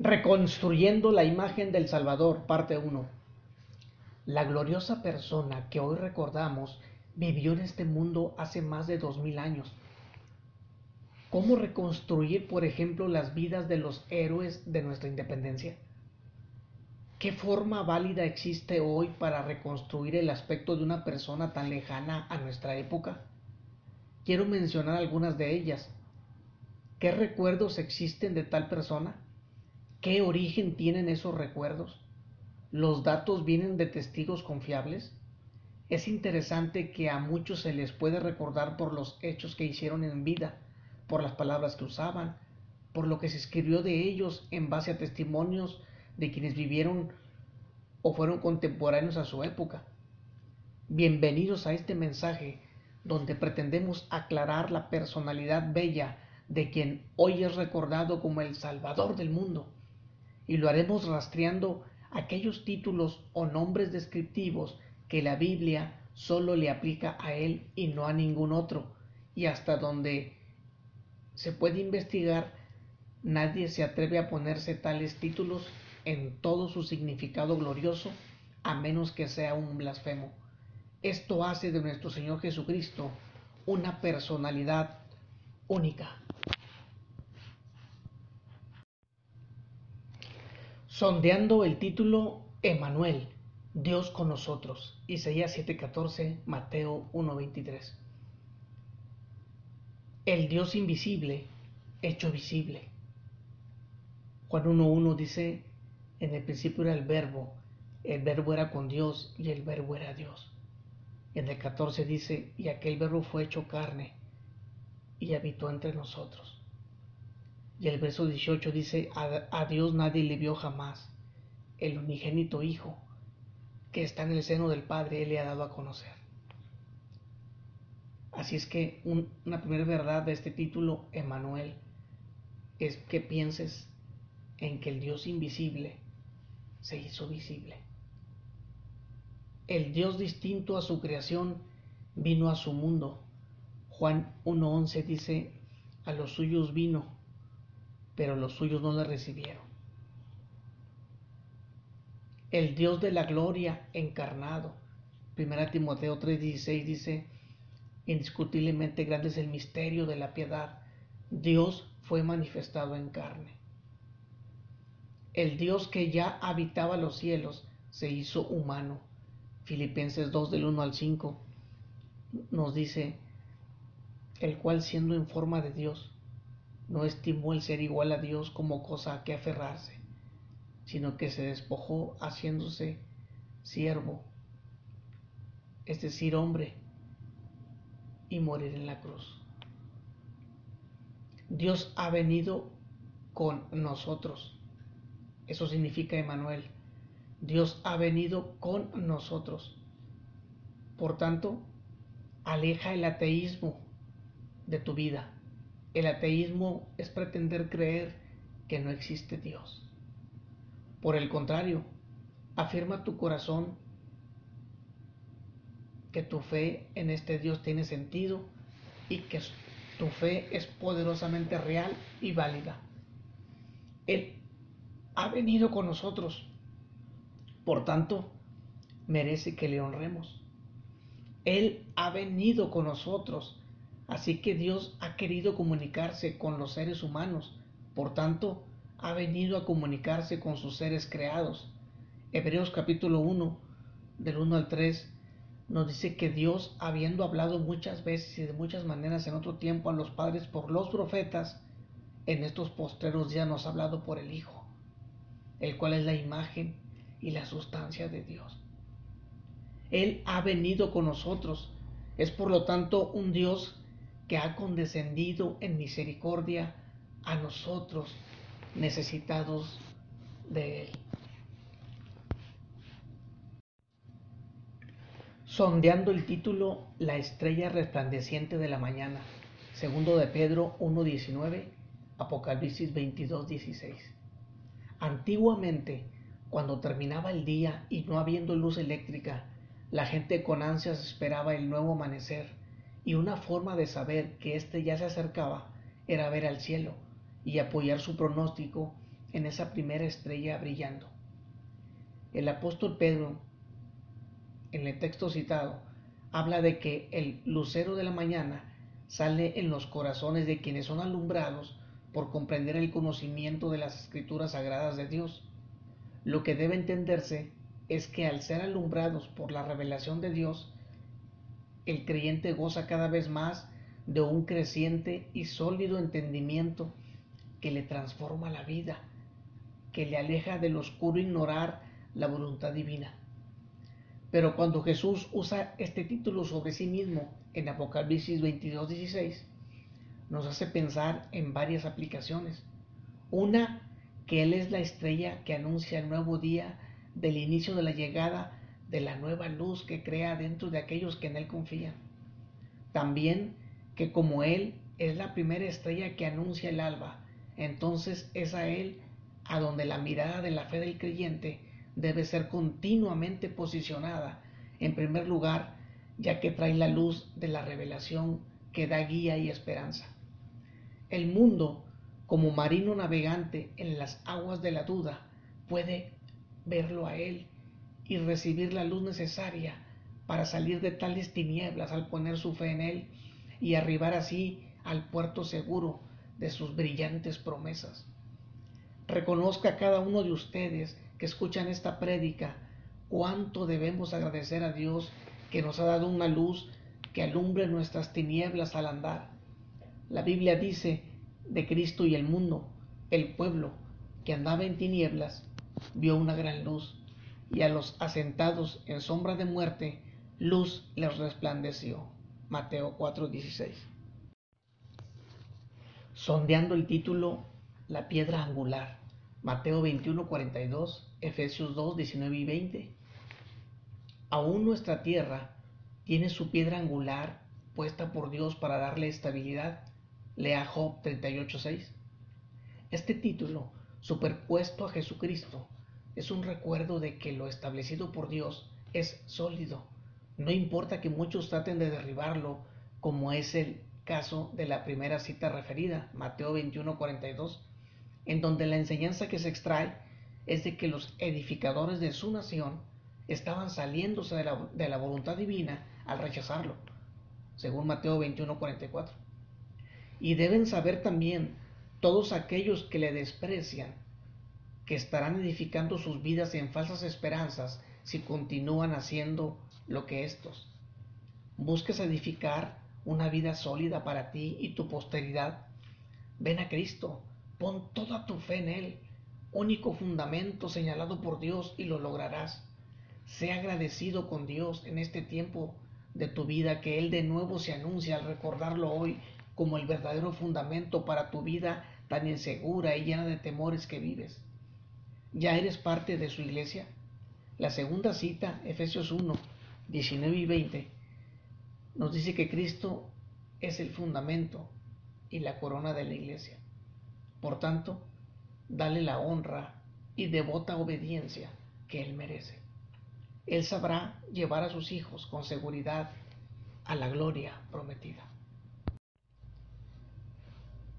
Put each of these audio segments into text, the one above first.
Reconstruyendo la imagen del Salvador, parte 1. La gloriosa persona que hoy recordamos vivió en este mundo hace más de dos mil años. ¿Cómo reconstruir, por ejemplo, las vidas de los héroes de nuestra independencia? ¿Qué forma válida existe hoy para reconstruir el aspecto de una persona tan lejana a nuestra época? Quiero mencionar algunas de ellas. ¿Qué recuerdos existen de tal persona? ¿Qué origen tienen esos recuerdos? ¿Los datos vienen de testigos confiables? Es interesante que a muchos se les puede recordar por los hechos que hicieron en vida, por las palabras que usaban, por lo que se escribió de ellos en base a testimonios de quienes vivieron o fueron contemporáneos a su época. Bienvenidos a este mensaje donde pretendemos aclarar la personalidad bella de quien hoy es recordado como el Salvador del mundo y lo haremos rastreando aquellos títulos o nombres descriptivos que la Biblia solo le aplica a él y no a ningún otro, y hasta donde se puede investigar, nadie se atreve a ponerse tales títulos en todo su significado glorioso, a menos que sea un blasfemo. Esto hace de nuestro Señor Jesucristo una personalidad única. Sondeando el título Emanuel, Dios con nosotros, Isaías 7:14, Mateo 1:23. El Dios invisible hecho visible. Juan 1:1 dice, en el principio era el verbo, el verbo era con Dios y el verbo era Dios. En el 14 dice, y aquel verbo fue hecho carne y habitó entre nosotros. Y el verso 18 dice, a, Dios nadie le vio jamás. El unigénito Hijo que está en el seno del Padre, Él le ha dado a conocer. Así es que una primera verdad de este título, Emanuel, es que pienses en que el Dios invisible se hizo visible. El Dios distinto a su creación vino a su mundo. Juan 1.11 dice, a los suyos vino pero los suyos no le recibieron. El Dios de la gloria encarnado. 1 Timoteo 3:16 dice, indiscutiblemente grande es el misterio de la piedad. Dios fue manifestado en carne. El Dios que ya habitaba los cielos se hizo humano. Filipenses 2 del 1 al 5 nos dice, el cual siendo en forma de Dios, no estimó el ser igual a Dios como cosa a que aferrarse, sino que se despojó haciéndose siervo, es decir, hombre, y morir en la cruz. Dios ha venido con nosotros. Eso significa Emanuel. Dios ha venido con nosotros. Por tanto, aleja el ateísmo de tu vida el ateísmo es pretender creer que no existe Dios. Por el contrario, afirma tu corazón que tu fe en este Dios tiene sentido y que tu fe es poderosamente real y válida. Él ha venido con nosotros, por tanto, merece que le honremos. Él ha venido con nosotros, Así que Dios ha querido comunicarse con los seres humanos, por tanto, ha venido a comunicarse con sus seres creados. Hebreos capítulo 1, del 1 al 3, nos dice que Dios, habiendo hablado muchas veces y de muchas maneras en otro tiempo a los padres por los profetas, en estos postreros días nos ha hablado por el Hijo, el cual es la imagen y la sustancia de Dios. Él ha venido con nosotros, es por lo tanto un Dios que ha condescendido en misericordia a nosotros necesitados de Él. Sondeando el título La estrella resplandeciente de la mañana, segundo de Pedro 1.19, Apocalipsis 22.16. Antiguamente, cuando terminaba el día y no habiendo luz eléctrica, la gente con ansias esperaba el nuevo amanecer y una forma de saber que éste ya se acercaba era ver al cielo y apoyar su pronóstico en esa primera estrella brillando. El apóstol Pedro, en el texto citado, habla de que el lucero de la mañana sale en los corazones de quienes son alumbrados por comprender el conocimiento de las escrituras sagradas de Dios. Lo que debe entenderse es que al ser alumbrados por la revelación de Dios, el creyente goza cada vez más de un creciente y sólido entendimiento que le transforma la vida, que le aleja del oscuro ignorar la voluntad divina. Pero cuando Jesús usa este título sobre sí mismo en Apocalipsis 22, 16, nos hace pensar en varias aplicaciones. Una, que Él es la estrella que anuncia el nuevo día del inicio de la llegada de la nueva luz que crea dentro de aquellos que en Él confían. También que como Él es la primera estrella que anuncia el alba, entonces es a Él a donde la mirada de la fe del creyente debe ser continuamente posicionada en primer lugar, ya que trae la luz de la revelación que da guía y esperanza. El mundo, como marino navegante en las aguas de la duda, puede verlo a Él y recibir la luz necesaria para salir de tales tinieblas al poner su fe en Él y arribar así al puerto seguro de sus brillantes promesas. Reconozca cada uno de ustedes que escuchan esta prédica, cuánto debemos agradecer a Dios que nos ha dado una luz que alumbre nuestras tinieblas al andar. La Biblia dice de Cristo y el mundo, el pueblo que andaba en tinieblas vio una gran luz, y a los asentados en sombra de muerte, luz les resplandeció. Mateo 4:16. Sondeando el título La piedra angular. Mateo 21, 42, Efesios 2, 19 y 20. Aún nuestra tierra tiene su piedra angular puesta por Dios para darle estabilidad. Lea Job 38, 6. Este título, superpuesto a Jesucristo, es un recuerdo de que lo establecido por Dios es sólido. No importa que muchos traten de derribarlo, como es el caso de la primera cita referida, Mateo 21, 42 en donde la enseñanza que se extrae es de que los edificadores de su nación estaban saliéndose de la, voluntad divina al rechazarlo, según Mateo 21:44. Y deben saber también todos aquellos que le desprecian, que estarán edificando sus vidas en falsas esperanzas si continúan haciendo lo que estos. Busques edificar una vida sólida para ti y tu posteridad. Ven a Cristo, Pon toda tu fe en Él, único fundamento señalado por Dios y lo lograrás. Sé agradecido con Dios en este tiempo de tu vida que Él de nuevo se anuncia al recordarlo hoy como el verdadero fundamento para tu vida tan insegura y llena de temores que vives. ¿Ya eres parte de su iglesia? La segunda cita, Efesios 1, 19 y 20, nos dice que Cristo es el fundamento y la corona de la iglesia. Por tanto, dale la honra y devota obediencia que Él merece. Él sabrá llevar a sus hijos con seguridad a la gloria prometida.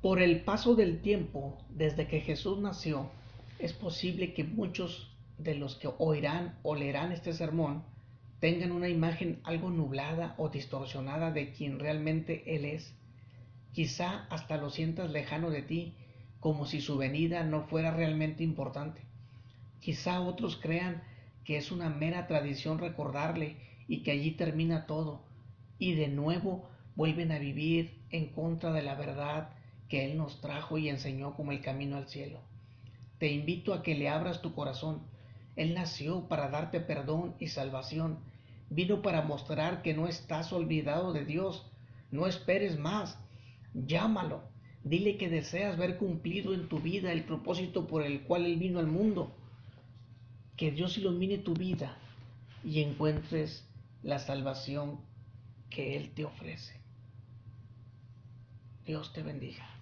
Por el paso del tiempo desde que Jesús nació, es posible que muchos de los que oirán o leerán este sermón tengan una imagen algo nublada o distorsionada de quien realmente Él es. Quizá hasta lo sientas lejano de ti como si su venida no fuera realmente importante. Quizá otros crean que es una mera tradición recordarle y que allí termina todo, y de nuevo vuelven a vivir en contra de la verdad que Él nos trajo y enseñó como el camino al cielo. Te invito a que le abras tu corazón. Él nació para darte perdón y salvación. Vino para mostrar que no estás olvidado de Dios. No esperes más. Llámalo Dile que deseas ver cumplido en tu vida el propósito por el cual Él vino al mundo. Que Dios ilumine tu vida y encuentres la salvación que Él te ofrece. Dios te bendiga.